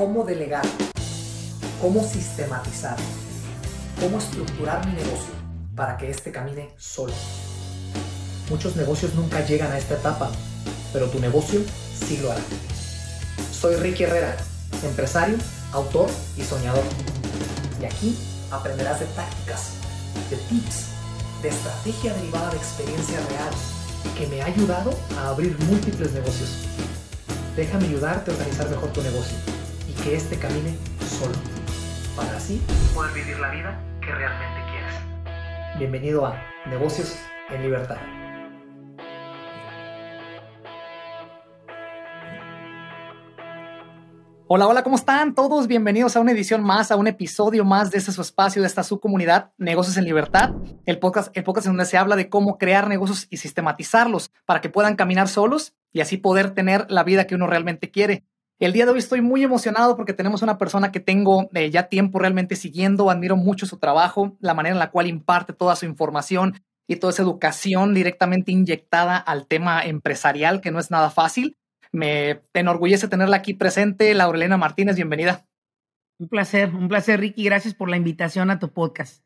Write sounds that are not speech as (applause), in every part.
cómo delegar, cómo sistematizar, cómo estructurar mi negocio para que éste camine solo. Muchos negocios nunca llegan a esta etapa, pero tu negocio sí lo hará. Soy Ricky Herrera, empresario, autor y soñador. Y aquí aprenderás de tácticas, de tips, de estrategia derivada de experiencia real que me ha ayudado a abrir múltiples negocios. Déjame ayudarte a organizar mejor tu negocio que éste camine solo, para así poder vivir la vida que realmente quieres. Bienvenido a Negocios en Libertad. Hola, hola, ¿cómo están todos? Bienvenidos a una edición más, a un episodio más de este su espacio, de esta su comunidad, Negocios en Libertad, el podcast, el podcast en donde se habla de cómo crear negocios y sistematizarlos para que puedan caminar solos y así poder tener la vida que uno realmente quiere. El día de hoy estoy muy emocionado porque tenemos una persona que tengo eh, ya tiempo realmente siguiendo, admiro mucho su trabajo, la manera en la cual imparte toda su información y toda esa educación directamente inyectada al tema empresarial, que no es nada fácil. Me enorgullece tenerla aquí presente. Laurelena Martínez, bienvenida. Un placer, un placer, Ricky. Gracias por la invitación a tu podcast.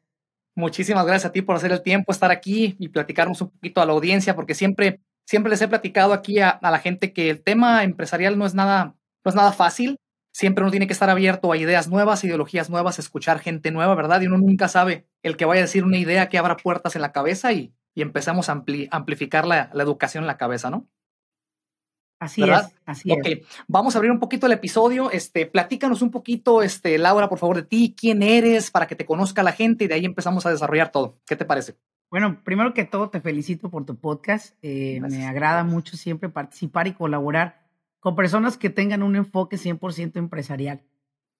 Muchísimas gracias a ti por hacer el tiempo, estar aquí y platicarnos un poquito a la audiencia, porque siempre, siempre les he platicado aquí a, la gente que el tema empresarial no es nada, no es nada fácil. Siempre uno tiene que estar abierto a ideas nuevas, ideologías nuevas, escuchar gente nueva, ¿verdad? Y uno nunca sabe el que vaya a decir una idea que abra puertas en la cabeza y, empezamos a amplificar la, la educación en la cabeza, ¿no? Así es, así es. Vamos a abrir un poquito el episodio. Este, platícanos un poquito, este, Laura, por favor, de ti, quién eres, para que te conozca la gente y de ahí empezamos a desarrollar todo. ¿Qué te parece? Bueno, primero que todo, te felicito por tu podcast. Eh, me agrada mucho siempre participar y colaborar con personas que tengan un enfoque 100% empresarial.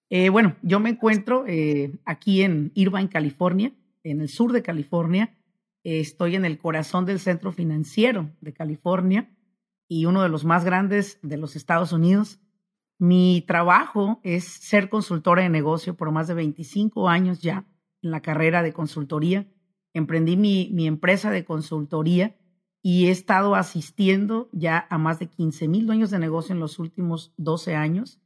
Eh, bueno, yo me encuentro eh, aquí en Irvine, California, en el sur de California. estoy en el corazón del centro financiero de California y uno de los más grandes de los Estados Unidos. Mi trabajo es ser consultora de negocio por más de 25 años ya en la carrera de consultoría. Emprendí mi, mi empresa de consultoría y he estado asistiendo ya a más de 15 mil dueños de negocio en los últimos 12 años.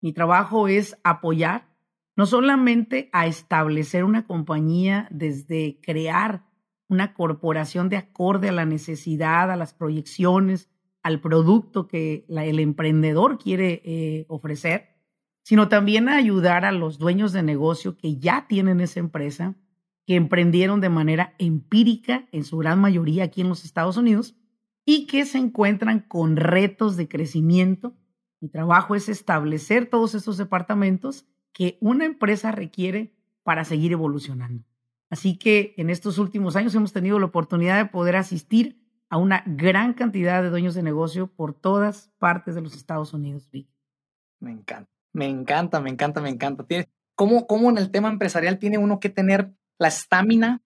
Mi trabajo es apoyar no solamente a establecer una compañía desde crear una corporación de acorde a la necesidad, a las proyecciones, al producto que el emprendedor quiere eh, ofrecer, sino también a ayudar a los dueños de negocio que ya tienen esa empresa, que emprendieron de manera empírica, en su gran mayoría aquí en los Estados Unidos, y que se encuentran con retos de crecimiento. Mi trabajo es establecer todos estos departamentos que una empresa requiere para seguir evolucionando. Así que en estos últimos años hemos tenido la oportunidad de poder asistir a una gran cantidad de dueños de negocio por todas partes de los Estados Unidos, Me encanta, me encanta, me encanta, me encanta. ¿Cómo, ¿Cómo en el tema empresarial tiene uno que tener la estamina,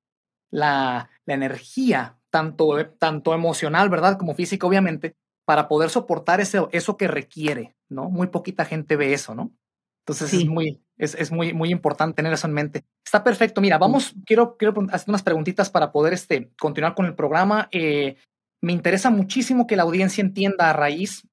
la, la, energía, tanto, tanto emocional, ¿verdad? Como física, obviamente, para poder soportar eso, eso que requiere, ¿no? Muy poquita gente ve eso, ¿no? Entonces es, muy, es, es, muy, muy importante tener eso en mente. Está perfecto. Mira, vamos, quiero, quiero hacer unas preguntitas para poder este, continuar con el programa. Eh, me interesa muchísimo que la audiencia entienda a raíz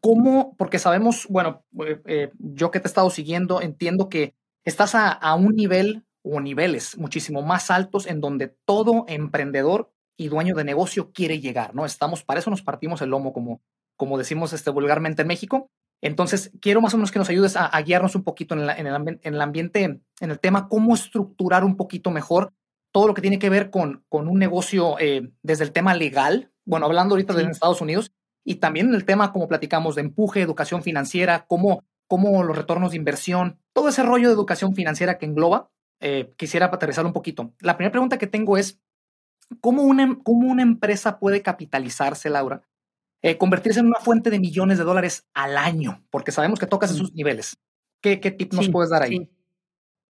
cómo, porque sabemos, bueno, eh, eh, yo que te he estado siguiendo, entiendo que estás a, un nivel o niveles muchísimo más altos en donde todo emprendedor y dueño de negocio quiere llegar, ¿no? Estamos, para eso nos partimos el lomo, como, como decimos este, vulgarmente en México. Entonces, quiero más o menos que nos ayudes a, guiarnos un poquito en, en, el, en, el, ambiente, en el tema, cómo estructurar un poquito mejor todo lo que tiene que ver con, con un negocio eh, desde el tema legal, bueno, hablando ahorita de Estados Unidos, y también en el tema, como platicamos, de empuje, educación financiera, cómo, cómo los retornos de inversión, todo ese rollo de educación financiera que engloba, eh, quisiera aterrizar un poquito. La primera pregunta que tengo es, ¿cómo una, cómo una empresa puede capitalizarse, Laura? Eh, convertirse en una fuente de millones de dólares al año, porque sabemos que tocas esos niveles. ¿Qué, qué tip nos puedes dar ahí?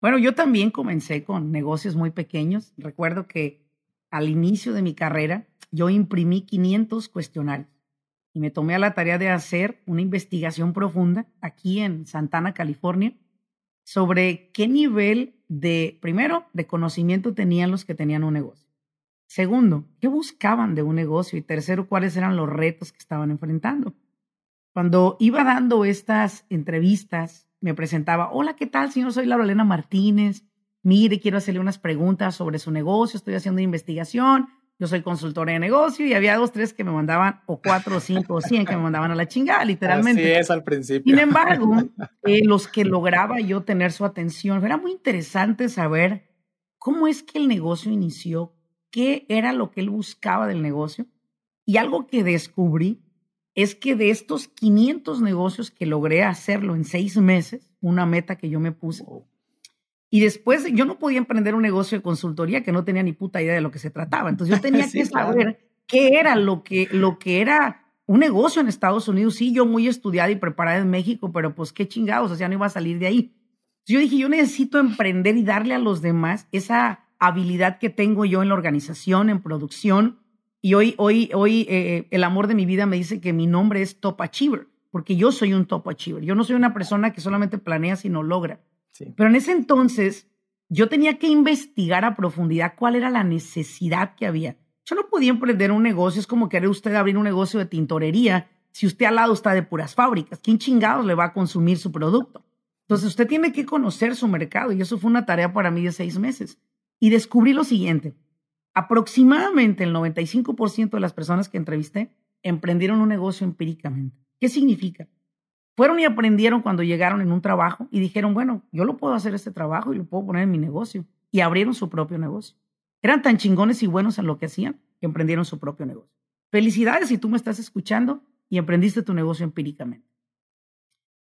Bueno, yo también comencé con negocios muy pequeños. Recuerdo que al inicio de mi carrera yo imprimí 500 cuestionarios y me tomé a la tarea de hacer una investigación profunda aquí en Santana, California, sobre qué nivel de, primero, de conocimiento tenían los que tenían un negocio. Segundo, qué buscaban de un negocio. Y tercero, cuáles eran los retos que estaban enfrentando. Cuando iba dando estas entrevistas me presentaba, hola, ¿qué tal, señor? Soy Laura Elena Martínez. Mire, quiero hacerle unas preguntas sobre su negocio, estoy haciendo investigación, yo soy consultora de negocio y había dos, tres que me mandaban, o cuatro, cinco, o cien que me mandaban a la chingada, (laughs) literalmente. Así es al principio. Sin embargo, (laughs) eh, los que lograba yo tener su atención, era muy interesante saber cómo es que el negocio inició, qué era lo que él buscaba del negocio. Y algo que descubrí es que de estos 500 negocios que logré hacerlo en seis meses, una meta que yo me puse, y después yo no podía emprender un negocio de consultoría que no tenía ni puta idea de lo que se trataba. Entonces yo (laughs) tenía que saber qué era lo que, lo que era un negocio en Estados Unidos. Sí, yo muy estudiada y preparada en México, pero pues qué chingados, o sea, no iba a salir de ahí. Yo dije, yo necesito emprender y darle a los demás esa habilidad que tengo yo en la organización, en producción, y hoy, hoy, hoy eh, el amor de mi vida me dice que mi nombre es Top Achiever, porque yo soy un Top Achiever. Yo no soy una persona que solamente planea, sino logra. Pero en ese entonces yo tenía que investigar a profundidad cuál era la necesidad que había. Yo no podía emprender un negocio, es como querer usted abrir un negocio de tintorería si usted al lado está de puras fábricas. ¿Quién chingados le va a consumir su producto? Entonces usted tiene que conocer su mercado y eso fue una tarea para mí de seis meses. Y descubrí lo siguiente, Aproximadamente el 95% de las personas que entrevisté emprendieron un negocio empíricamente. ¿Qué significa? Fueron y aprendieron cuando llegaron en un trabajo y dijeron, bueno, yo lo puedo hacer este trabajo y lo puedo poner en mi negocio. Y abrieron su propio negocio. Eran tan chingones y buenos en lo que hacían que emprendieron su propio negocio. Felicidades si tú me estás escuchando y emprendiste tu negocio empíricamente.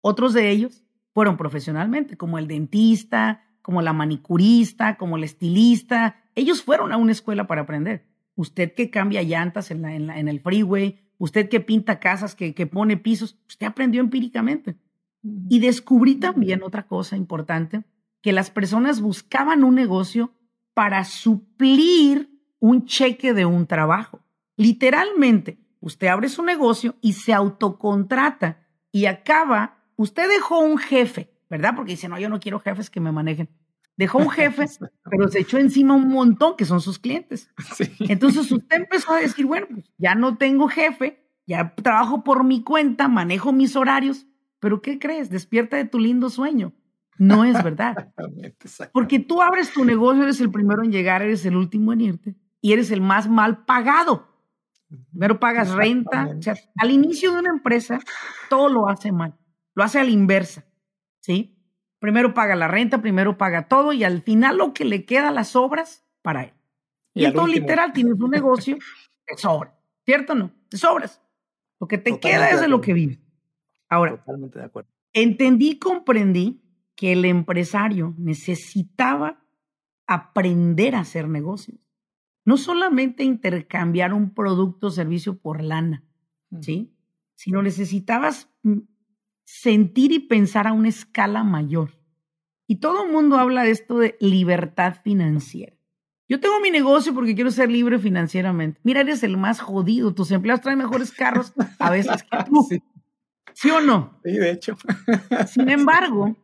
Otros de ellos fueron profesionalmente, como el dentista, como la manicurista, como el estilista. Ellos fueron a una escuela para aprender. Usted que cambia llantas en, en, el freeway, usted que pinta casas, que, que pone pisos, usted aprendió empíricamente. Y descubrí también otra cosa importante, que las personas buscaban un negocio para suplir un cheque de un trabajo. Literalmente, usted abre su negocio y se autocontrata y acaba, usted dejó un jefe, ¿verdad? Porque dice, no, yo no quiero jefes que me manejen. Dejó un jefe, (laughs) pero se echó encima un montón que son sus clientes. Entonces usted empezó a decir, bueno, pues ya no tengo jefe, ya trabajo por mi cuenta, manejo mis horarios, pero ¿qué crees? Despierta de tu lindo sueño. No es verdad. (laughs) Porque tú abres tu negocio, eres el primero en llegar, eres el último en irte y eres el más mal pagado. Primero pagas renta. O sea, al inicio de una empresa, todo lo hace mal. Lo hace a la inversa. ¿sí? Primero paga la renta, primero paga todo y al final lo que le queda las obras para él. Y, entonces literal tienes un negocio (laughs) de sobra, ¿cierto o no? De sobras. Lo que te queda es de, lo que vive. Ahora, Totalmente de acuerdo. entendí y comprendí que el empresario necesitaba aprender a hacer negocios. No solamente intercambiar un producto o servicio por lana, ¿sí? Sino necesitabas sentir y pensar a una escala mayor. Y todo el mundo habla de esto de libertad financiera. Yo tengo mi negocio porque quiero ser libre financieramente. Mira, eres el más jodido. Tus empleados traen mejores carros a veces que tú. (laughs) Sí. o no? Sí, de hecho. (laughs) Sin embargo,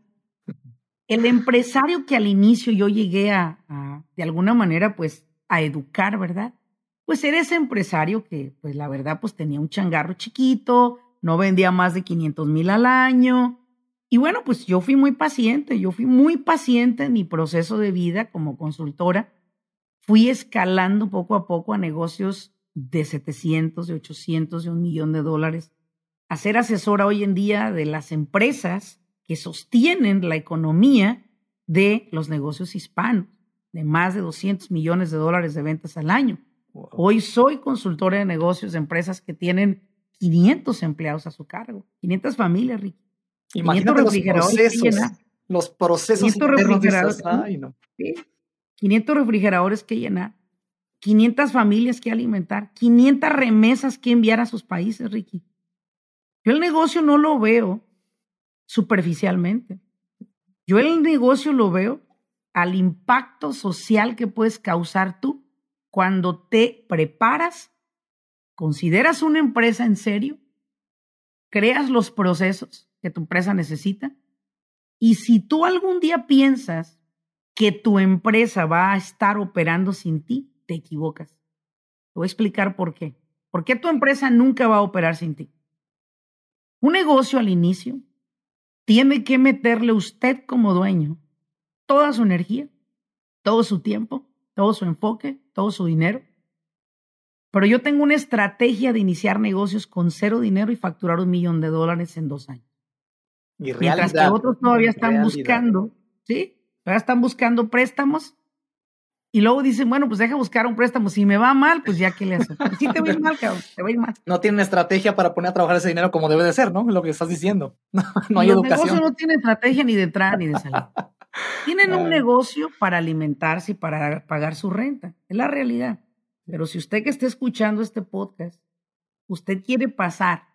el empresario que al inicio yo llegué a, a, de alguna manera, pues, a educar, ¿verdad? Pues era ese empresario que, pues, la verdad, pues tenía un changarro chiquito, no vendía más de 500 mil al año. Y bueno, pues yo fui muy paciente, yo fui muy paciente en mi proceso de vida como consultora. Fui escalando poco a poco a negocios de 700, de 800, de un millón de dólares. A ser asesora hoy en día de las empresas que sostienen la economía de los negocios hispanos, de más de 200 millones de dólares de ventas al año. Hoy soy consultora de negocios de empresas que tienen 500 empleados a su cargo, 500 familias, Ricky. Imagínate los procesos, los procesos 500 refrigeradores, Ay, no. 500 refrigeradores que llenar, 500 familias que alimentar, 500 remesas que enviar a sus países, Ricky. Yo el negocio no lo veo superficialmente. Yo el negocio lo veo al impacto social que puedes causar tú cuando te preparas ¿Consideras una empresa en serio? ¿Creas los procesos que tu empresa necesita? Y si tú algún día piensas que tu empresa va a estar operando sin ti, te equivocas. Te voy a explicar por qué. ¿Por qué tu empresa nunca va a operar sin ti? Un negocio al inicio tiene que meterle usted como dueño toda su energía, todo su tiempo, todo su enfoque, todo su dinero. Pero yo tengo una estrategia de iniciar negocios con cero dinero y facturar un millón de dólares en dos años. Y Mientras que otros todavía están buscando, ¿sí? Todavía están buscando préstamos y luego dicen, bueno, pues deja buscar un préstamo. Si me va mal, pues ya que le hace. Pues sí te va a ir mal, cabrón, te va a ir mal. No tienen estrategia para poner a trabajar ese dinero como debe de ser, ¿no? Lo que estás diciendo. (laughs) No, hay Los educación. no tienen estrategia ni de entrada ni de salida. (laughs) Tienen un negocio para alimentarse y para pagar su renta. Es la realidad. Pero si usted que esté escuchando este podcast, usted quiere pasar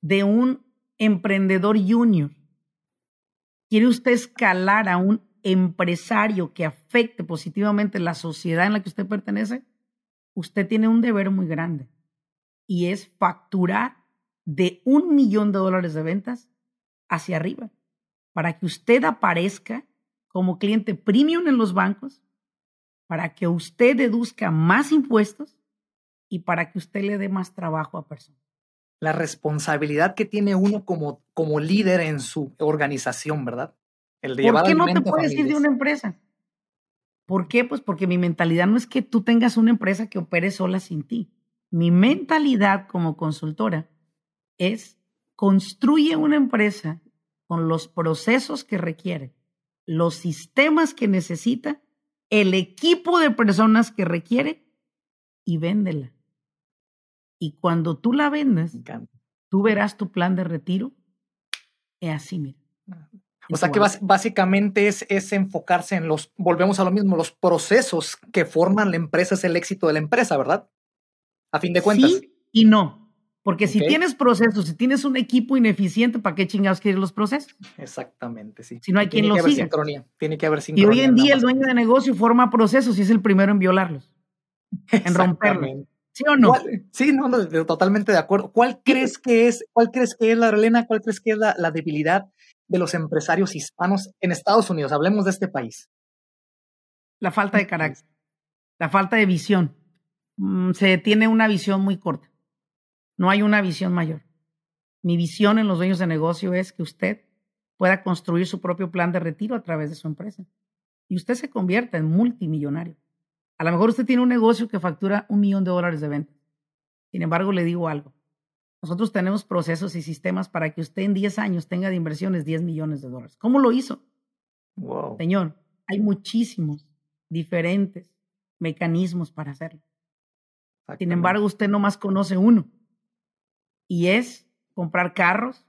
de un emprendedor junior, quiere usted escalar a un empresario que afecte positivamente la sociedad en la que usted pertenece, usted tiene un deber muy grande y es facturar de un millón de dólares de ventas hacia arriba para que usted aparezca como cliente premium en los bancos, para que usted deduzca más impuestos y para que usted le dé más trabajo a personas. La responsabilidad que tiene uno como, como líder en su organización, ¿verdad? El de ¿Por qué no te puedes ir de una empresa? ¿Por qué? Pues porque mi mentalidad no es que tú tengas una empresa que opere sola sin ti. Mi mentalidad como consultora es construye una empresa con los procesos que requiere, los sistemas que necesita, el equipo de personas que requiere y véndela. Y cuando tú la vendes, tú verás tu plan de retiro. Es así, mira. O sea que básicamente es, es, enfocarse en los, volvemos a lo mismo, los procesos que forman la empresa es el éxito de la empresa, ¿verdad? A fin de cuentas. Sí y no. Porque si tienes procesos, si tienes un equipo ineficiente, ¿para qué chingados quieres los procesos? Exactamente, sí. Si no hay quien los siga. Sincronía. Tiene que haber sincronía. Y hoy en día el dueño de negocio forma procesos y es el primero en violarlos, en romperlos. ¿Sí o no? Sí, no, totalmente de acuerdo. ¿Cuál crees que es, cuál crees que es la cuál crees que es la, la debilidad de los empresarios hispanos en Estados Unidos? Hablemos de este país. La falta de carácter, la falta de visión. Mm, se tiene una visión muy corta. No hay una visión mayor. Mi visión en los dueños de negocio es que usted pueda construir su propio plan de retiro a través de su empresa. Y usted se convierta en multimillonario. A lo mejor usted tiene un negocio que factura un millón de dólares de venta. Sin embargo, le digo algo. Nosotros tenemos procesos y sistemas para que usted en 10 años tenga de inversiones 10 millones de dólares. ¿Cómo lo hizo? Wow. Señor, hay muchísimos diferentes mecanismos para hacerlo. Sin embargo, usted no más conoce uno y es comprar carros,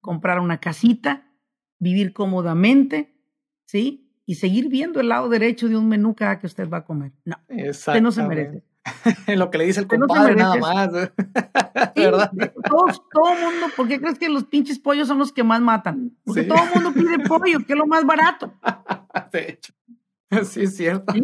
comprar una casita, vivir cómodamente, ¿sí? Y seguir viendo el lado derecho de un menú cada que usted va a comer. No, usted no se merece. (laughs) Lo que le dice el compadre nada más. (laughs) ¿Verdad? todo el mundo, ¿por qué crees que los pinches pollos son los que más matan? Porque todo el mundo pide pollo, que es lo más barato. (laughs) De hecho. (laughs) Sí, es cierto.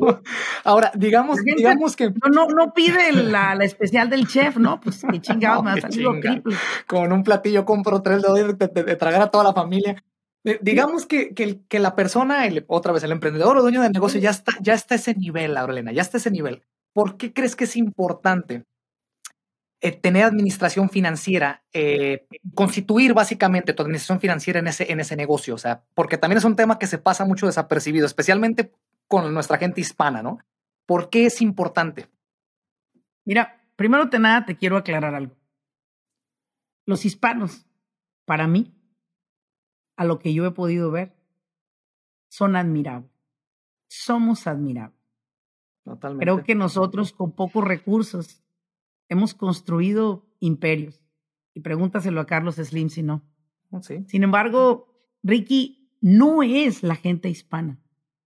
Ahora, digamos, digamos que. No, no, no pide la, la, especial del chef, ¿no? Pues qué chingado, (laughs) me ha salido triple. Con un platillo compro tres de, de, de, tragar a toda la familia. Eh, digamos que, que, que, la persona, el, otra vez el emprendedor o dueño de negocio, ya está, ya está a ese nivel, Aurelena, ya está a ese nivel. ¿Por qué crees que es importante eh, tener administración financiera, eh, constituir básicamente tu administración financiera en ese, en ese negocio? O sea, porque también es un tema que se pasa mucho desapercibido, especialmente con nuestra gente hispana, ¿no? ¿Por qué es importante? Mira, primero de nada te quiero aclarar algo. Los hispanos, para mí, a lo que yo he podido ver, son admirables. Somos admirables. Totalmente. Creo que nosotros con pocos recursos hemos construido imperios. Y pregúntaselo a Carlos Slim si no. Oh, ¿Sí? Sin embargo, Ricky no es la gente hispana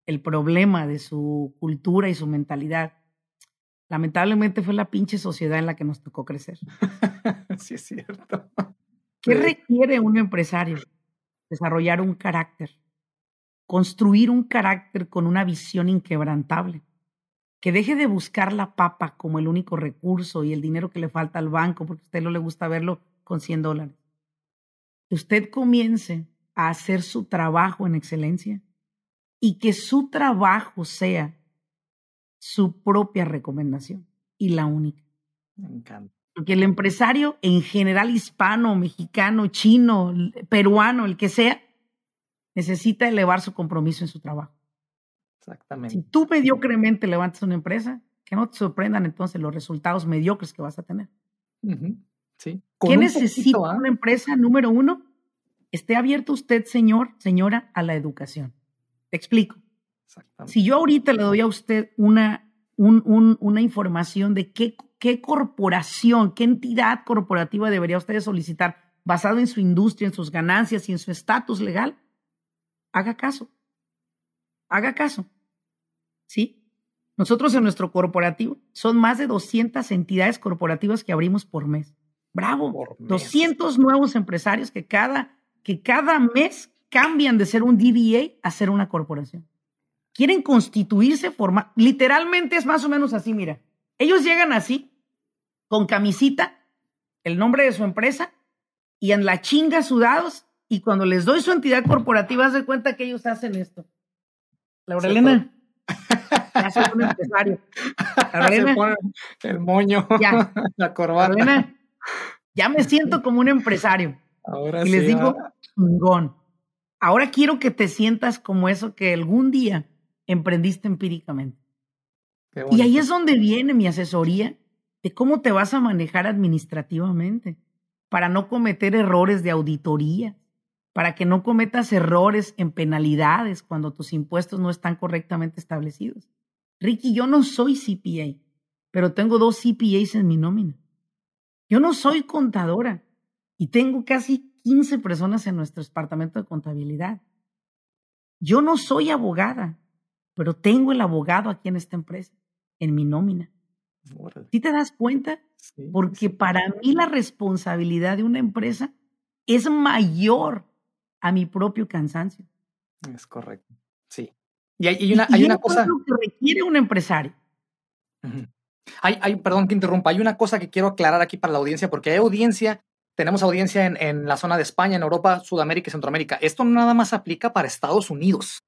el problema de su cultura y su mentalidad. Lamentablemente fue la pinche sociedad en la que nos tocó crecer. (laughs) sí, es cierto. ¿Qué requiere un empresario? Desarrollar un carácter, construir un carácter con una visión inquebrantable, que deje de buscar la papa como el único recurso y el dinero que le falta al banco porque a usted no le gusta verlo con 100 dólares. Que usted comience a hacer su trabajo en excelencia y que su trabajo sea su propia recomendación y la única. Me encanta. Porque el empresario en general hispano, mexicano, chino, peruano, el que sea, necesita elevar su compromiso en su trabajo. Exactamente. Si tú mediocremente levantas una empresa, que no te sorprendan entonces los resultados mediocres que vas a tener. Sí. ¿Qué necesita ¿ah? una empresa? Número uno, esté abierto usted, señor, señora, a la educación. Te explico. Si yo ahorita le doy a usted una, una información de qué, qué corporación, qué entidad corporativa debería usted solicitar basado en su industria, en sus ganancias y en su estatus legal, haga caso. Haga caso. ¿Sí? Nosotros en nuestro corporativo son más de 200 entidades corporativas que abrimos por mes. Bravo. 200 nuevos empresarios que cada, que cada mes cambian de ser un DBA a ser una corporación. Quieren constituirse, forma, literalmente es más o menos así, mira. Ellos llegan así, con camisita, el nombre de su empresa y en la chinga sudados y cuando les doy su entidad corporativa, se cuenta que ellos hacen esto. Laurelena, ya soy un empresario. (laughs) Laurelena, se pone el moño, ya. (laughs) la corbata. Laurelena, ya me siento como un empresario. Ahora y les digo, ah. chingón. Ahora quiero que te sientas como eso que algún día emprendiste empíricamente. Y ahí es donde viene mi asesoría de cómo te vas a manejar administrativamente para no cometer errores de auditoría, para que no cometas errores en penalidades cuando tus impuestos no están correctamente establecidos. Ricky, yo no soy CPA, pero tengo dos CPAs en mi nómina. Yo no soy contadora y tengo casi 15 personas en nuestro departamento de contabilidad. Yo no soy abogada, pero tengo el abogado aquí en esta empresa, en mi nómina. ¿Sí te das cuenta? Porque para mí la responsabilidad de una empresa es mayor a mi propio cansancio. Es correcto. Sí. Y hay, una, hay una cosa. que requiere un empresario. hay, hay, perdón que interrumpa, hay una cosa que quiero aclarar aquí para la audiencia, porque hay audiencia, tenemos audiencia en, en la zona de España, en Europa, Sudamérica y Centroamérica. Esto no nada más aplica para Estados Unidos.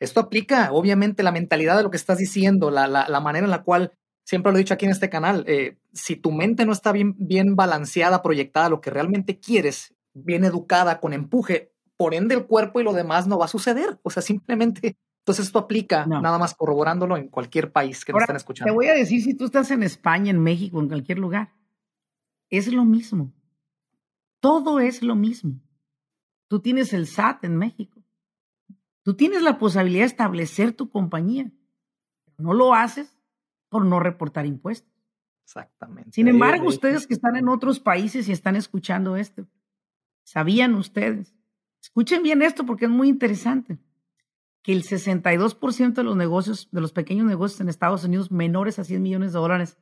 Esto aplica, obviamente, la mentalidad de lo que estás diciendo, la, la, la manera en la cual siempre lo he dicho aquí en este canal, eh, si tu mente no está bien, bien balanceada, proyectada, lo que realmente quieres, bien educada, con empuje, por ende el cuerpo y lo demás no va a suceder. O sea, simplemente, entonces esto aplica nada más corroborándolo en cualquier país que nos estén escuchando. Te voy a decir, si tú estás en España, en México, en cualquier lugar, es lo mismo. Todo es lo mismo. Tú tienes el SAT en México. Tú tienes la posibilidad de establecer tu compañía. No lo haces por no reportar impuestos. Exactamente. Sin embargo, ustedes que están en otros países y están escuchando esto, ¿sabían ustedes? Escuchen bien esto porque es muy interesante. Que el 62% de los negocios, de los pequeños negocios en Estados Unidos menores a 100 millones de dólares,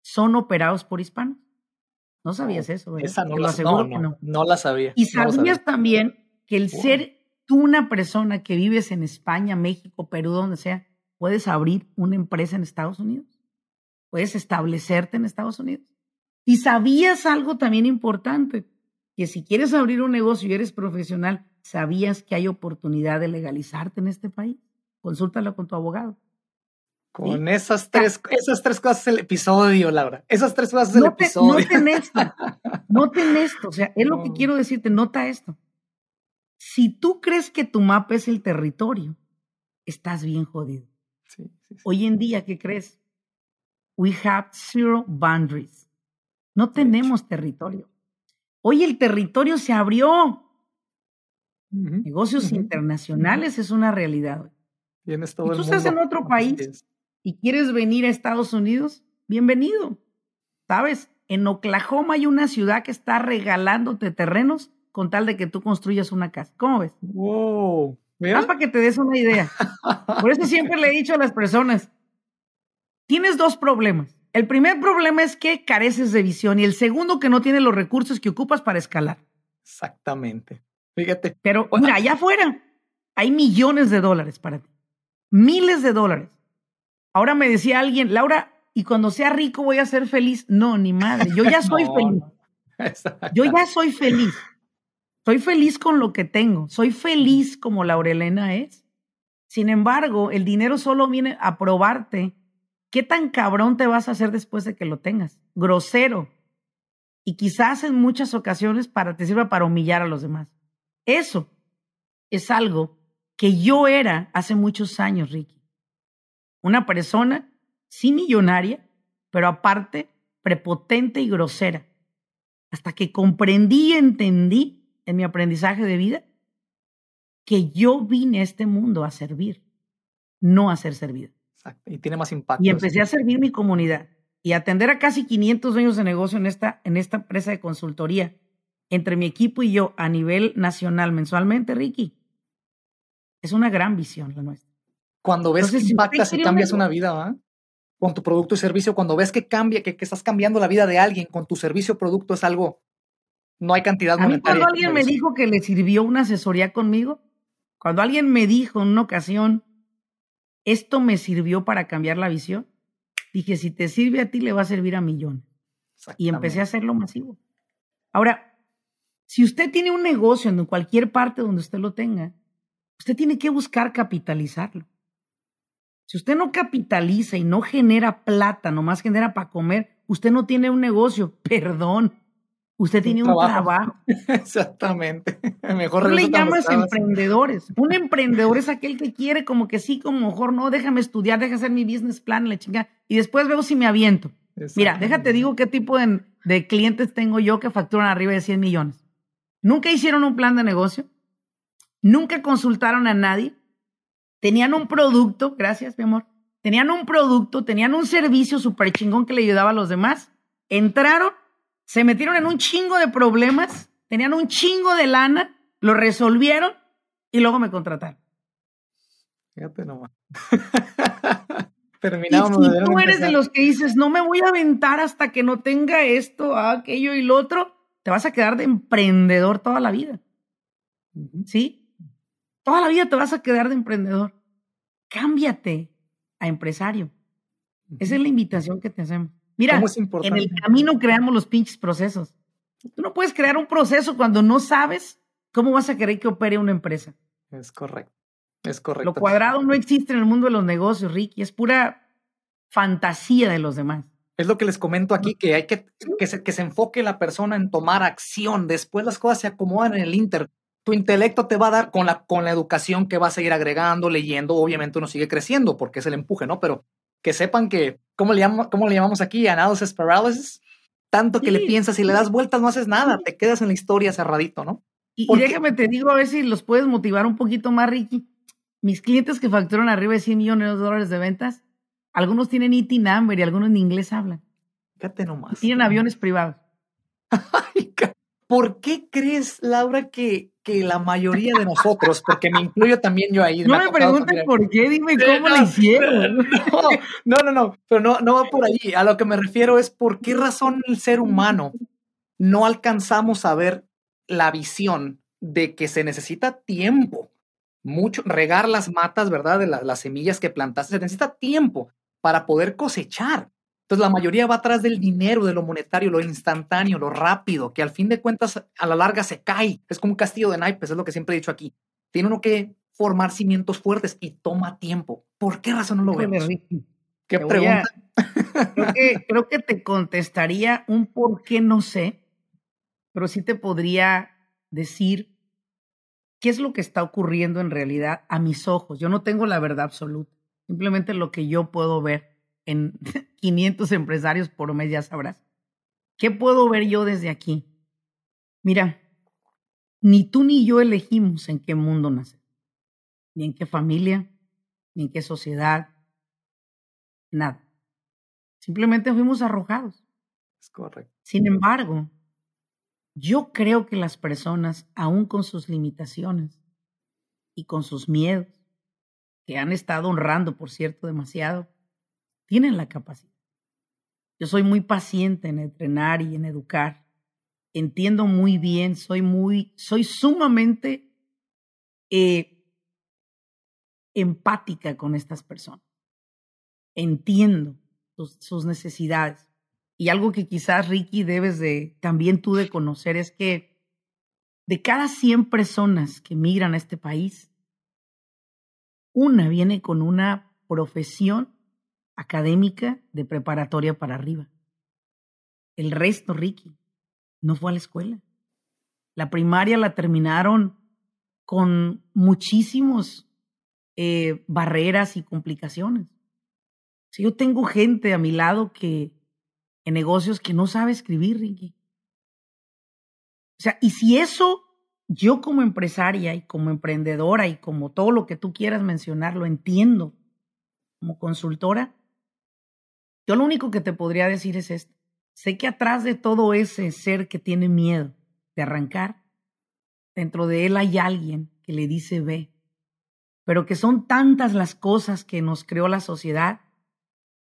son operados por hispanos. No sabías eso, ¿verdad? Esa no, la, no, no, la sabía. Y sabías también que el ser tú una persona que vives en España, México, Perú, donde sea, puedes abrir una empresa en Estados Unidos. Puedes establecerte en Estados Unidos. Y sabías algo también importante, que si quieres abrir un negocio y eres profesional, sabías que hay oportunidad de legalizarte en este país. Consúltalo con tu abogado. Con esas tres, esas tres cosas el episodio, Laura. Esas tres cosas el episodio. Noten esto. Noten esto. O sea, es lo que quiero decirte. Nota esto. Si tú crees que tu mapa es el territorio, estás bien jodido. Hoy en día, ¿qué crees? We have zero boundaries. No tenemos territorio. Hoy el territorio se abrió. Negocios internacionales es una realidad. Tienes todo tú estás en otro país y quieres venir a Estados Unidos, bienvenido. ¿Sabes? En Oklahoma hay una ciudad que está regalándote terrenos con tal de que tú construyas una casa. ¿Cómo ves? Wow. Más para que te des una idea. (laughs) Por eso siempre le he dicho a las personas, tienes dos problemas. El primer problema es que careces de visión y el segundo que no tienes los recursos que ocupas para escalar. Exactamente. Fíjate. Pero mira, allá afuera hay millones de dólares para ti. Miles de dólares. Ahora me decía alguien, Laura, y cuando sea rico voy a ser feliz. No, ni madre. Yo ya (laughs) soy feliz. Yo ya soy feliz. Soy feliz con lo que tengo, soy feliz como Laurelena es. Sin embargo, el dinero solo viene a probarte qué tan cabrón te vas a hacer después de que lo tengas. Grosero. Y quizás en muchas ocasiones para te sirva para humillar a los demás. Eso, es algo que yo era hace muchos años, Ricky. Una persona, sí millonaria, pero aparte prepotente y grosera. Hasta que comprendí y entendí en mi aprendizaje de vida que yo vine a este mundo a servir, no a ser servida. Y tiene más impacto. Y empecé a servir mi comunidad y atender a casi 500 dueños de negocio en esta, en esta empresa de consultoría, entre mi equipo y yo a nivel nacional mensualmente, Ricky. Es una gran visión la nuestra. Cuando ves que impactas y cambias una vida, ¿va? Con tu producto y servicio, cuando ves que cambia, que, que, estás cambiando la vida de alguien con tu servicio o producto, es algo, no hay cantidad a Mí cuando alguien me dijo que le sirvió una asesoría conmigo, cuando alguien me dijo en una ocasión, esto me sirvió para cambiar la visión, dije, si te sirve a ti, le va a servir a millones. Y empecé a hacerlo masivo. Ahora, si usted tiene un negocio en cualquier parte donde usted lo tenga, usted tiene que buscar capitalizarlo. Si usted no capitaliza y no genera plata, nomás genera para comer, usted no tiene un negocio, (laughs) perdón. Usted tiene un trabajo. (laughs) Exactamente. (laughs) Mejor le llamas emprendedores. Un emprendedor es aquel que quiere como que sí, como mejor no, déjame estudiar, déjame hacer mi business plan, la chinga, y después veo si me aviento. Mira, déjate digo qué tipo de, de, clientes tengo yo que facturan arriba de 100 millones. Nunca hicieron un plan de negocio, nunca consultaron a nadie, tenían un producto, gracias mi amor, tenían un producto, tenían un servicio súper chingón que le ayudaba a los demás, entraron se metieron en un chingo de problemas, tenían un chingo de lana, lo resolvieron y luego me contrataron. Fíjate nomás. (laughs) Terminamos. Y si tú eres de los que dices, no me voy a aventar hasta que no tenga esto, aquello y lo otro, te vas a quedar de emprendedor toda la vida. ¿Sí? Toda la vida te vas a quedar de emprendedor. Cámbiate a empresario. Esa es la invitación que te hacemos. Mira, en el camino creamos los pinches procesos. Tú no puedes crear un proceso cuando no sabes cómo vas a querer que opere una empresa. Es correcto. Es correcto. Lo cuadrado no existe en el mundo de los negocios, Ricky. Es pura fantasía de los demás. Es lo que les comento aquí, que hay que que se, que se enfoque la persona en tomar acción. Después las cosas se acomodan en el inter. Tu intelecto te va a dar con la, con la educación que vas a ir agregando, leyendo. Obviamente uno sigue creciendo porque es el empuje, ¿no? Pero que sepan que, ¿cómo le, llamamos, cómo le llamamos aquí? Analysis paralysis. Tanto que le piensas y le das vueltas, no haces nada, te quedas en la historia cerradito, ¿no? Y, déjame te digo a ver si los puedes motivar un poquito más, Ricky. Mis clientes que facturan arriba de 100 millones de dólares de ventas, algunos tienen IT number y algunos en inglés hablan. Fíjate nomás. tienen aviones privados. (laughs) ¿Por qué crees, Laura, que, que la mayoría de nosotros, porque me incluyo también yo ahí. No me, preguntes por qué, dime cómo lo (laughs) hicieron. No, no, no, pero no, no va por ahí. A lo que me refiero es por qué razón el ser humano no alcanzamos a ver la visión de que se necesita tiempo, mucho, regar las matas, ¿verdad? De las semillas que plantaste, se necesita tiempo para poder cosechar. Entonces la mayoría va atrás del dinero, de lo monetario, lo instantáneo, lo rápido, que al fin de cuentas a la larga se cae. Es como un castillo de naipes, es lo que siempre he dicho aquí. Tiene uno que formar cimientos fuertes y toma tiempo. ¿Por qué razón no lo vemos? ¿Qué pregunta? (laughs) creo, que, creo que te contestaría un por qué no sé, pero sí te podría decir qué es lo que está ocurriendo en realidad a mis ojos. Yo no tengo la verdad absoluta, simplemente lo que yo puedo ver en 500 empresarios por mes, ya sabrás. ¿Qué puedo ver yo desde aquí? Mira, ni tú ni yo elegimos en qué mundo nacer, ni en qué familia, ni en qué sociedad, nada. Simplemente fuimos arrojados. Es correcto. Sin embargo, yo creo que las personas, aún con sus limitaciones y con sus miedos, que han estado honrando, por cierto, demasiado, tienen la capacidad. Yo soy muy paciente en entrenar y en educar. Entiendo muy bien, soy muy, soy sumamente eh, empática con estas personas. Entiendo sus, necesidades. Y algo que quizás Ricky debes de también tú de conocer es que de cada 100 personas que migran a este país, una viene con una profesión académica de preparatoria para arriba. El resto, Ricky, no fue a la escuela. La primaria la terminaron con muchísimos eh, barreras y complicaciones. Si yo tengo gente a mi lado que en negocios que no sabe escribir, Ricky. O sea, y si eso yo como empresaria y como emprendedora y como todo lo que tú quieras mencionar lo entiendo como consultora, yo lo único que te podría decir es esto. Sé que atrás de todo ese ser que tiene miedo de arrancar, dentro de él hay alguien que le dice ve, pero que son tantas las cosas que nos creó la sociedad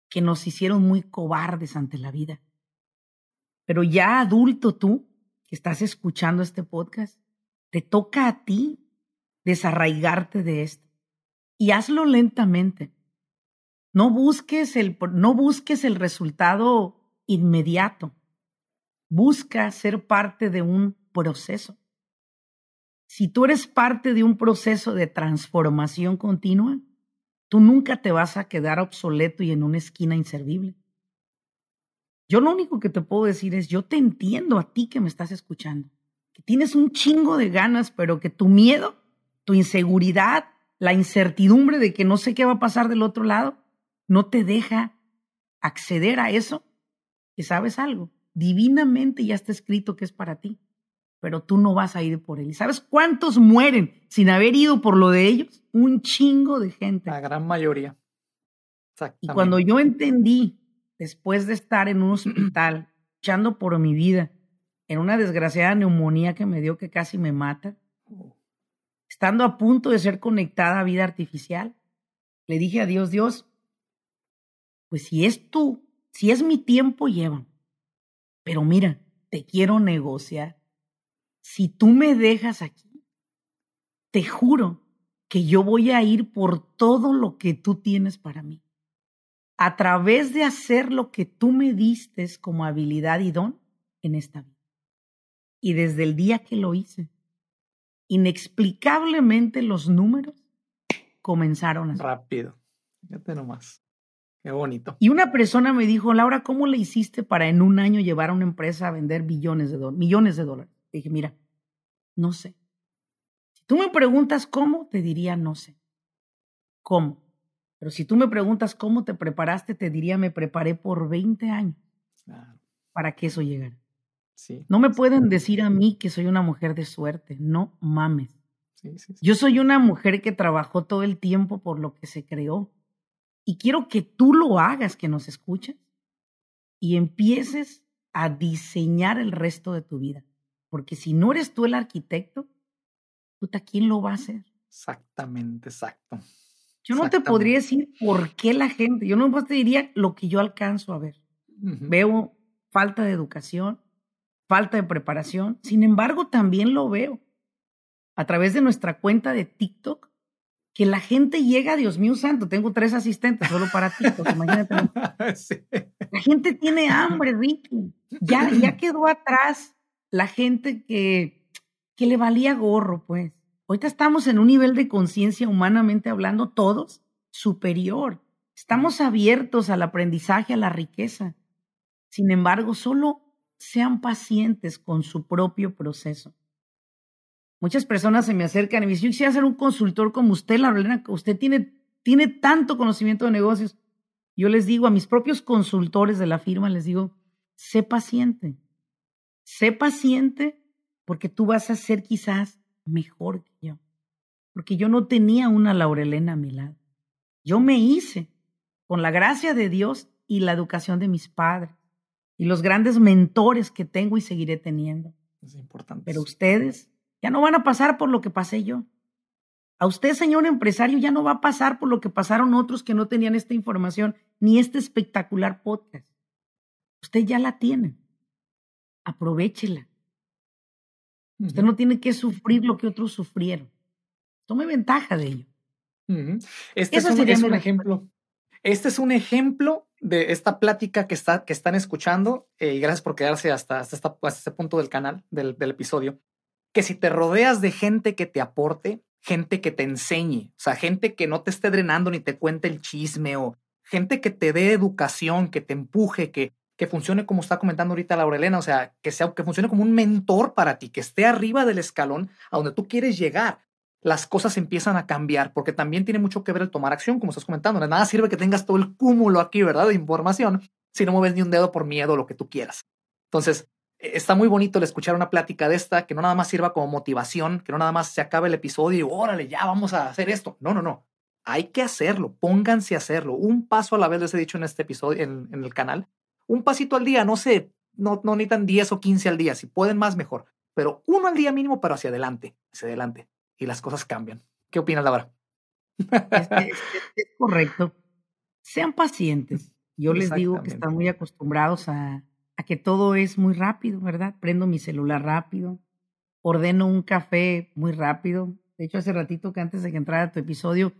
que nos hicieron muy cobardes ante la vida. Pero ya adulto tú, que estás escuchando este podcast, te toca a ti desarraigarte de esto. Y hazlo lentamente. No busques el, no busques el resultado inmediato. Busca ser parte de un proceso. Si tú eres parte de un proceso de transformación continua, tú nunca te vas a quedar obsoleto y en una esquina inservible. Yo lo único que te puedo decir es, yo te entiendo a ti que me estás escuchando, que tienes un chingo de ganas, pero que tu miedo, tu inseguridad, la incertidumbre de que no sé qué va a pasar del otro lado, no te deja acceder a eso, que sabes algo, divinamente ya está escrito que es para ti, pero tú no vas a ir por él. ¿Y sabes cuántos mueren sin haber ido por lo de ellos? Un chingo de gente. La gran mayoría. Y cuando yo entendí después de estar en un hospital, (clears throat) luchando por mi vida, en una desgraciada neumonía que me dio que casi me mata, oh. estando a punto de ser conectada a vida artificial, le dije a Dios, Dios, pues si es tú, si es mi tiempo, lleva. Pero mira, te quiero negociar. Si tú me dejas aquí, te juro que yo voy a ir por todo lo que tú tienes para mí a través de hacer lo que tú me diste como habilidad y don en esta vida. Y desde el día que lo hice, inexplicablemente los números comenzaron a... Rápido. Fíjate nomás. Qué bonito. Y una persona me dijo, Laura, ¿cómo le hiciste para en un año llevar a una empresa a vender billones de dólares, millones de dólares? dije, mira, no sé. Si tú me preguntas cómo, te diría no sé. ¿Cómo? Pero si tú me preguntas cómo te preparaste, te diría me preparé por 20 años para que eso llegara. Sí, no me pueden decir a mí que soy una mujer de suerte, no mames. Yo soy una mujer que trabajó todo el tiempo por lo que se creó. Y quiero que tú lo hagas, que nos escuches, y empieces a diseñar el resto de tu vida. Porque si no eres tú el arquitecto, puta, ¿quién lo va a hacer? Exactamente, exacto. Yo no te podría decir por qué la gente, yo no te diría lo que yo alcanzo a ver. Veo falta de educación, falta de preparación, sin embargo también lo veo a través de nuestra cuenta de TikTok, que la gente llega, Dios mío santo, tengo tres asistentes solo para TikTok, imagínate. (laughs) La gente tiene hambre, Ricky. Ya, ya quedó atrás la gente que, que le valía gorro, pues. Ahorita estamos en un nivel de conciencia humanamente hablando todos superior. Estamos abiertos al aprendizaje, a la riqueza. Sin embargo, solo sean pacientes con su propio proceso. Muchas personas se me acercan y me dicen, yo quisiera ser un consultor como usted, Lorena, usted tiene, tiene tanto conocimiento de negocios. Yo les digo a mis propios consultores de la firma, les digo, sé paciente. Sé paciente porque tú vas a ser quizás mejor que yo, porque yo no tenía una Laurelena a mi lado. Yo me hice con la gracia de Dios y la educación de mis padres y los grandes mentores que tengo y seguiré teniendo. Es importante. Pero ustedes ya no van a pasar por lo que pasé yo. A usted, señor empresario, ya no va a pasar por lo que pasaron otros que no tenían esta información ni este espectacular podcast. Usted ya la tiene. Aprovechela. Usted no tiene que sufrir lo que otros sufrieron. Tome ventaja de ello. Este es un, ejemplo. Este es un ejemplo de esta plática que, está, que están escuchando eh, y gracias por quedarse hasta, hasta, hasta, este punto del canal, del, del episodio. Que si te rodeas de gente que te aporte, gente que te enseñe, o sea, gente que no te esté drenando ni te cuente el chisme o gente que te dé educación, que te empuje, que, que funcione como está comentando ahorita Laurelena, o sea, que sea que funcione como un mentor para ti, que esté arriba del escalón a donde tú quieres llegar. las cosas empiezan a cambiar, porque también tiene mucho que ver el tomar acción, como estás comentando. Nada sirve que tengas todo el cúmulo aquí, ¿verdad? De información, si no mueves ni un dedo por miedo o lo que tú quieras. Entonces, está muy bonito el escuchar una plática de esta, que no nada más sirva como motivación, que no nada más se acabe el episodio y órale, ya vamos a hacer esto. No, no, no. Hay que hacerlo, pónganse a hacerlo. Un paso a la vez, les he dicho en este episodio, en, el canal. Un pasito al día, no sé, no, no necesitan 10 o 15 al día, si pueden más, mejor. Pero uno al día mínimo, pero hacia adelante, hacia adelante y las cosas cambian. ¿Qué opinas, Laura? Es, es, correcto. Sean pacientes. Yo les digo que están muy acostumbrados a, a que todo es muy rápido, ¿verdad? Prendo mi celular rápido, ordeno un café muy rápido. De hecho, hace ratito que antes de que entrara tu episodio,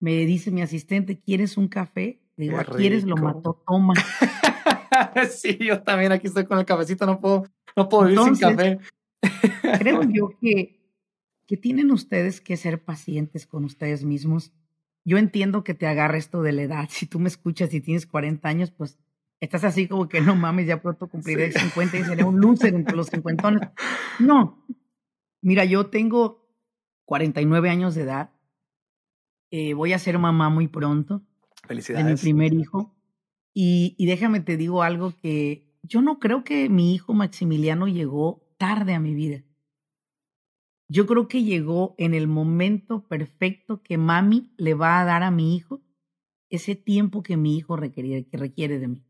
me dice mi asistente, ¿quieres un café? Le digo, ¿quieres? Lo mató, toma. (laughs) sí, yo también aquí estoy con el cafecito, no puedo, no puedo vivir sin café. creo (laughs) yo que que tienen ustedes que ser pacientes con ustedes mismos. Yo entiendo que te agarre esto de la edad. (laughs) Si tú me escuchas y tienes 40 años, pues estás así como que no mames, ya pronto cumpliré 50 y seré un loser entre los cincuentones. No. Mira, yo tengo 49 años de edad. Eh, voy a ser mamá muy pronto. Felicidades. De mi primer hijo. Y, y déjame te digo algo que yo no creo que mi hijo Maximiliano llegó tarde a mi vida. Yo creo que llegó en el momento perfecto que mami le va a dar a mi hijo ese tiempo que mi hijo requiere, que requiere de mí.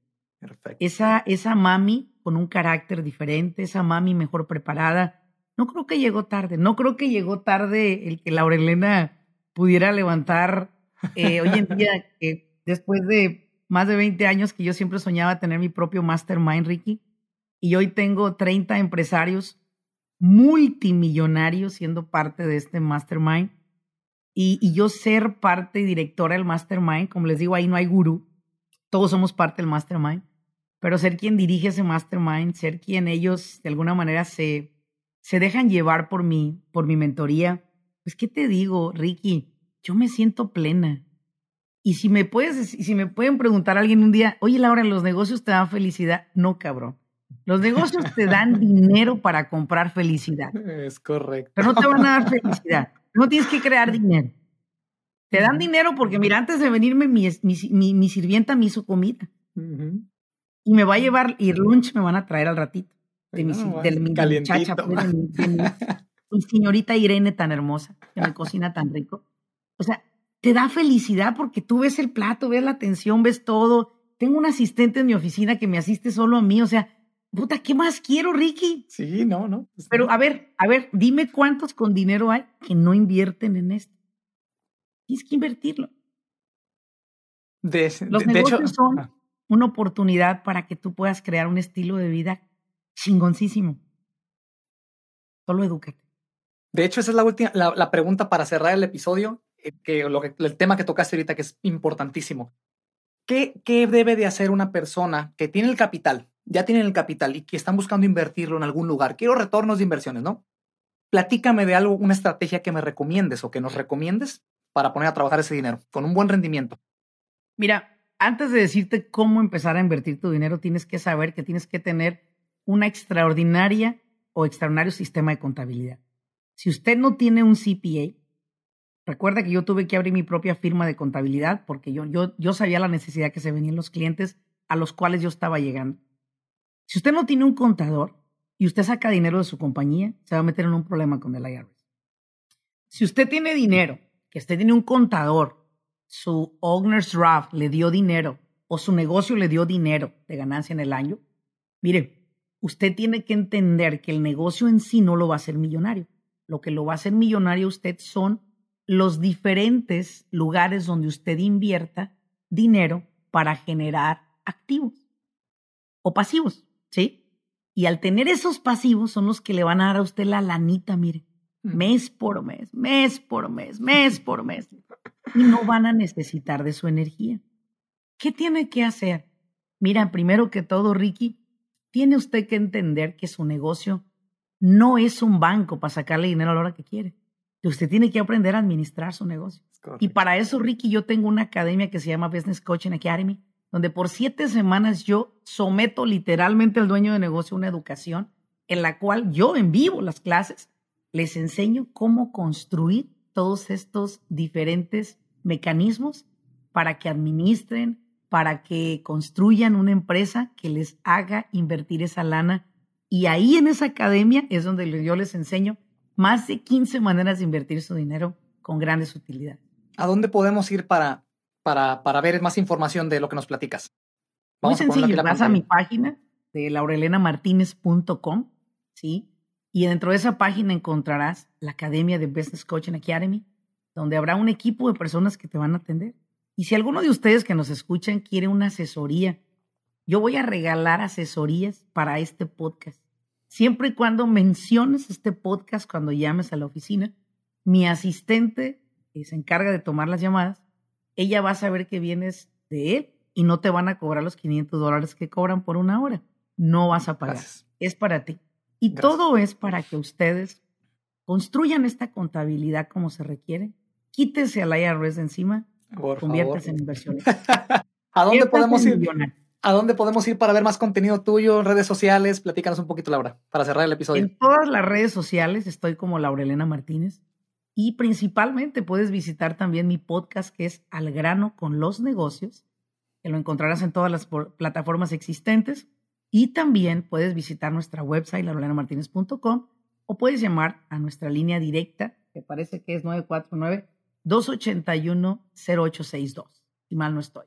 Perfecto. Esa, esa mami con un carácter diferente, esa mami mejor preparada. No creo que llegó tarde, no creo que llegó tarde el que Laurelena pudiera levantar eh, hoy en día, (laughs) después de más de 20 años que yo siempre soñaba tener mi propio mastermind, Ricky, y hoy tengo 30 empresarios multimillonario siendo parte de este mastermind. Y, yo ser parte y directora del mastermind, como les digo, ahí no hay gurú, todos somos parte del mastermind, pero ser quien dirige ese mastermind, ser quien ellos de alguna manera se, se dejan llevar por mí, por mi mentoría, pues qué te digo, Ricky, yo me siento plena. Y si me puedes, si me pueden preguntar a alguien un día, oye Laura, ¿los negocios te dan felicidad? No, cabrón. Los negocios te dan (laughs) dinero para comprar felicidad. Es correcto. Pero no te van a dar felicidad. No tienes que crear dinero. Te dan dinero porque, mira, antes de venirme, mi, mi, sirvienta me hizo comida. Y me va a llevar, y lunch me van a traer al ratito. De mi, de mi muchacha, pues, (laughs) mi señorita Irene tan hermosa, que me cocina tan rico. O sea, te da felicidad porque tú ves el plato, ves la atención, ves todo. Tengo un asistente en mi oficina que me asiste solo a mí. O sea, puta, ¿qué más quiero, Ricky? Sí, no, no. Pues Pero a ver, a ver, dime cuántos con dinero hay que no invierten en esto. Tienes que invertirlo. De, Los negocios son una oportunidad para que tú puedas crear un estilo de vida chingoncísimo. Solo edúcate. De hecho, esa es la última, la, pregunta para cerrar el episodio, eh, que, lo que, el tema que tocaste ahorita, que es importantísimo. ¿Qué, ¿Qué debe de hacer una persona que tiene el capital, ya tienen el capital y que están buscando invertirlo en algún lugar. Quiero retornos de inversiones, ¿no? Platícame de algo, una estrategia que me recomiendes o que nos recomiendes para poner a trabajar ese dinero con un buen rendimiento. Mira, antes de decirte cómo empezar a invertir tu dinero, tienes que saber que tienes que tener una extraordinaria o extraordinario sistema de contabilidad. Si usted no tiene un CPA, recuerda que yo tuve que abrir mi propia firma de contabilidad porque yo, yo, yo sabía la necesidad que se venían los clientes a los cuales yo estaba llegando. Si usted no tiene un contador y usted saca dinero de su compañía, se va a meter en un problema con el IRS. Si usted tiene dinero, que usted tiene un contador, su owner's draft le dio dinero o su negocio le dio dinero de ganancia en el año, mire, usted tiene que entender que el negocio en sí no lo va a hacer millonario. Lo que lo va a hacer millonario usted son los diferentes lugares donde usted invierta dinero para generar activos o pasivos. ¿sí? Y al tener esos pasivos son los que le van a dar a usted la lanita, mire, mm. mes por mes, mes por mes, mes por mes. Y no van a necesitar de su energía. ¿Qué tiene que hacer? Mira, primero que todo, Ricky, tiene usted que entender que su negocio no es un banco para sacarle dinero a la hora que quiere. Que usted tiene que aprender a administrar su negocio. Y para eso, Ricky, yo tengo una academia que se llama Business Coaching Academy, donde por siete semanas yo someto literalmente al dueño de negocio una educación en la cual yo en vivo las clases les enseño cómo construir todos estos diferentes mecanismos para que administren, para que construyan una empresa que les haga invertir esa lana. Y ahí en esa academia es donde yo les enseño más de 15 maneras de invertir su dinero con grandes utilidades. ¿A dónde podemos ir para, para, para ver más información de lo que nos platicas? Muy sencillo, vas a mi página de laurelenamartinez.com, ¿sí? Y dentro de esa página encontrarás la Academia de Business Coaching Academy, donde habrá un equipo de personas que te van a atender. Y si alguno de ustedes que nos escuchan quiere una asesoría, yo voy a regalar asesorías para este podcast. Siempre y cuando menciones este podcast cuando llames a la oficina, mi asistente que se encarga de tomar las llamadas, ella va a saber que vienes de él y no te van a cobrar los 500 dólares que cobran por una hora. No vas a pagar. Es para ti. Y todo es para que ustedes construyan esta contabilidad como se requiere, quítese al IRS de encima, conviértase en inversiones. (laughs) ¿A dónde podemos ir? ¿A dónde podemos ir para ver más contenido tuyo, redes sociales? Platícanos un poquito, Laura, para cerrar el episodio. En todas las redes sociales estoy como Laurelena Martínez. Y principalmente puedes visitar también mi podcast que es Al grano con los negocios, que lo encontrarás en todas las plataformas existentes. Y también puedes visitar nuestra website, laurenamartinez.com, o puedes llamar a nuestra línea directa, que parece que es 949-281-0862, si mal no estoy.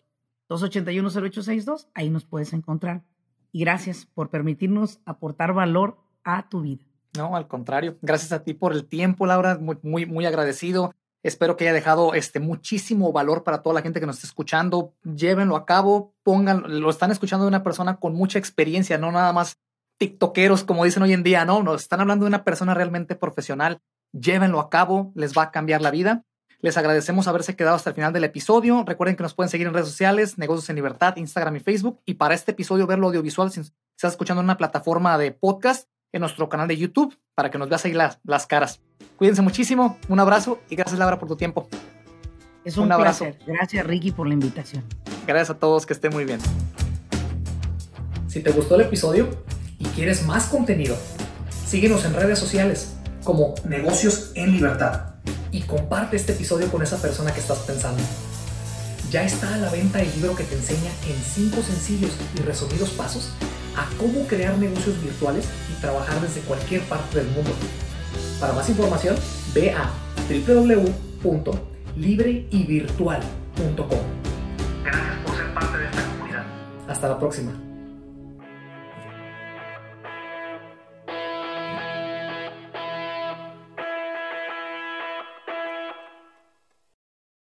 281-0862, ahí nos puedes encontrar. Y gracias por permitirnos aportar valor a tu vida. No, al contrario. Gracias a ti por el tiempo, Laura. Muy, muy, muy agradecido. Espero que haya dejado este muchísimo valor para toda la gente que nos está escuchando. Llévenlo a cabo, pongan, lo están escuchando de una persona con mucha experiencia, no nada más tiktokeros como dicen hoy en día, no, nos están hablando de una persona realmente profesional. Llévenlo a cabo, les va a cambiar la vida. Les agradecemos haberse quedado hasta el final del episodio. Recuerden que nos pueden seguir en redes sociales, Negocios en Libertad, Instagram y Facebook. Y para este episodio, verlo audiovisual, si estás escuchando en una plataforma de podcast, en nuestro canal de YouTube para que nos veas ahí las, las caras. Cuídense muchísimo, un abrazo y gracias Laura por tu tiempo. Es un, abrazo. Gracias Ricky por la invitación. Gracias a todos, que estén muy bien. Si te gustó el episodio y quieres más contenido, síguenos en redes sociales como Negocios en Libertad y comparte este episodio con esa persona que estás pensando. Ya está a la venta el libro que te enseña en 5 sencillos y resumidos pasos a cómo crear negocios virtuales y trabajar desde cualquier parte del mundo. Para más información, ve a www.libreyvirtual.com. Gracias por ser parte de esta comunidad. Hasta la próxima.